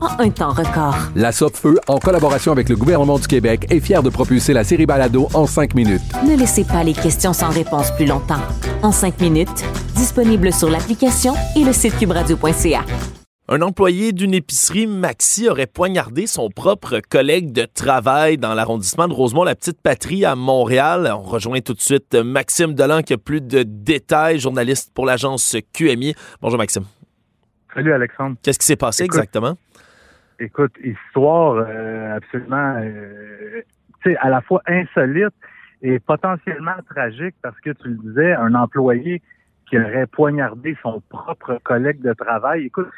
en un temps record. La Feu, en collaboration avec le gouvernement du Québec, est fière de propulser la série Balado en cinq minutes. Ne laissez pas les questions sans réponse plus longtemps. En cinq minutes, disponible sur l'application et le site cubradio.ca. Un employé d'une épicerie Maxi aurait poignardé son propre collègue de travail dans l'arrondissement de Rosemont-la-Petite-Patrie à Montréal. On rejoint tout de suite Maxime Delan qui a plus de détails, journaliste pour l'agence QMI. Bonjour Maxime. Salut Alexandre. Qu'est-ce qui s'est passé exactement? Écoute, histoire euh, absolument, euh, tu sais, à la fois insolite et potentiellement tragique parce que tu le disais, un employé qui aurait poignardé son propre collègue de travail. Écoute,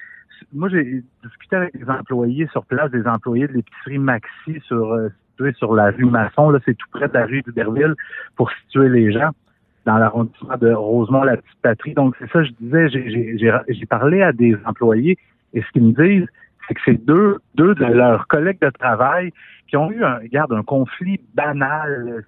moi j'ai discuté avec des employés sur place, des employés de l'épicerie Maxi sur euh, sur la rue Masson, là c'est tout près de la rue d'Uberville pour situer les gens dans l'arrondissement de Rosemont, la petite patrie. Donc, c'est ça, je disais, j'ai parlé à des employés et ce qu'ils me disent, c'est que c'est deux, deux de leurs collègues de travail qui ont eu un, regarde, un conflit banal.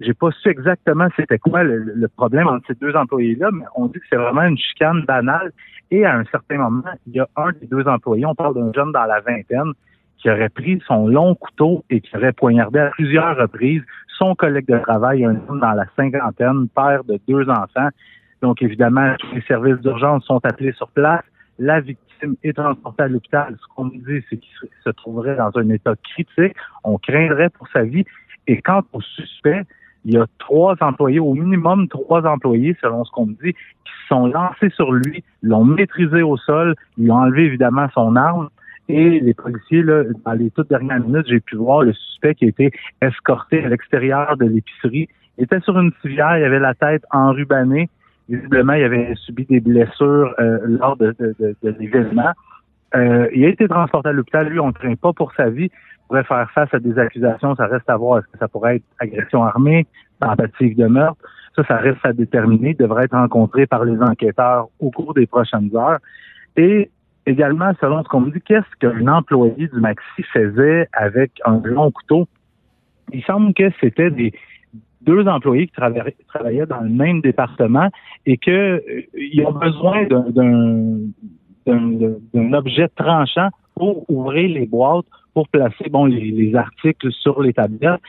J'ai pas su exactement c'était quoi le, problème entre ces deux employés-là, mais on dit que c'est vraiment une chicane banale. Et à un certain moment, il y a un des deux employés, on parle d'un jeune dans la vingtaine, qui aurait pris son long couteau et qui aurait poignardé à plusieurs reprises son collègue de travail, un homme dans la cinquantaine, père de deux enfants. Donc, évidemment, tous les services d'urgence sont appelés sur place. La victime est transportée à l'hôpital. Ce qu'on nous dit, c'est qu'il se trouverait dans un état critique. On craindrait pour sa vie. Et quant au suspect, il y a trois employés, au minimum trois employés, selon ce qu'on me dit, qui sont lancés sur lui, l'ont maîtrisé au sol, lui ont enlevé évidemment son arme, et les policiers, là, dans les toutes dernières minutes, j'ai pu voir le suspect qui a été escorté à l'extérieur de l'épicerie. Il était sur une civière, il avait la tête enrubannée. Visiblement, il avait subi des blessures euh, lors de, de, de, l'événement. Euh, il a été transporté à l'hôpital. Lui, on ne craint pas pour sa vie. Il pourrait faire face à des accusations. Ça reste à voir. Est-ce que ça pourrait être agression armée, tentative de meurtre? Ça, ça reste à déterminer. Il devrait être rencontré par les enquêteurs au cours des prochaines heures. Et également, selon ce qu'on me dit, qu'est-ce qu'un employé du Maxi faisait avec un long couteau? Il semble que c'était des deux employés qui travaillaient, dans le même département et qu'ils euh, ont besoin d'un objet tranchant pour ouvrir les boîtes, pour placer bon les, les articles sur les tablettes.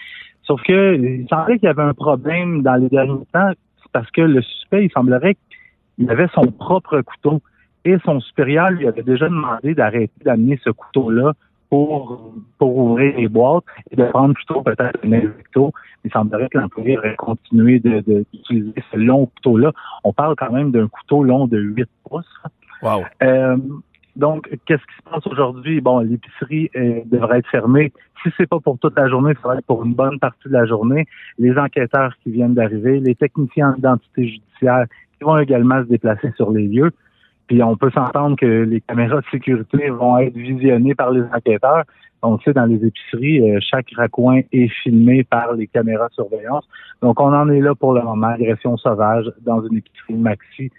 Sauf que il semblait qu'il y avait un problème dans les derniers temps parce que le suspect, il semblerait qu'il avait son propre couteau et son supérieur lui avait déjà demandé d'arrêter d'amener ce couteau-là pour, pour ouvrir les boîtes et de prendre plutôt peut-être un invecto. Il semblerait que l'employé aurait continué d'utiliser de, ce long couteau-là. On parle quand même d'un couteau long de 8 pouces. Wow. Euh, donc, qu'est-ce qui se passe aujourd'hui? Bon, l'épicerie euh, devrait être fermée. Si c'est pas pour toute la journée, ça va être pour une bonne partie de la journée. Les enquêteurs qui viennent d'arriver, les techniciens d'identité judiciaire qui vont également se déplacer sur les lieux. Puis on peut s'entendre que les caméras de sécurité vont être visionnées par les enquêteurs. On sait, dans les épiceries, euh, chaque raccoin est filmé par les caméras de surveillance. Donc, on en est là pour le moment, agression sauvage dans une épicerie maxi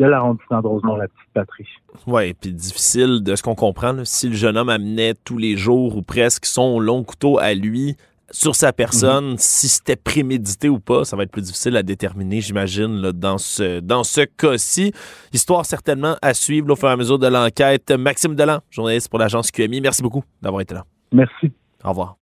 de l'arrondissement de Rosemont, la petite patrie. Oui, puis difficile de ce qu'on comprend. si le jeune homme amenait tous les jours ou presque son long couteau à lui, sur sa personne, mhm. si c'était prémédité ou pas, ça va être plus difficile à déterminer, j'imagine, dans ce, dans ce cas-ci. Histoire certainement à suivre au fur et à mesure de l'enquête. Maxime Delan, journaliste pour l'agence QMI, merci beaucoup d'avoir été là. Merci. Au revoir.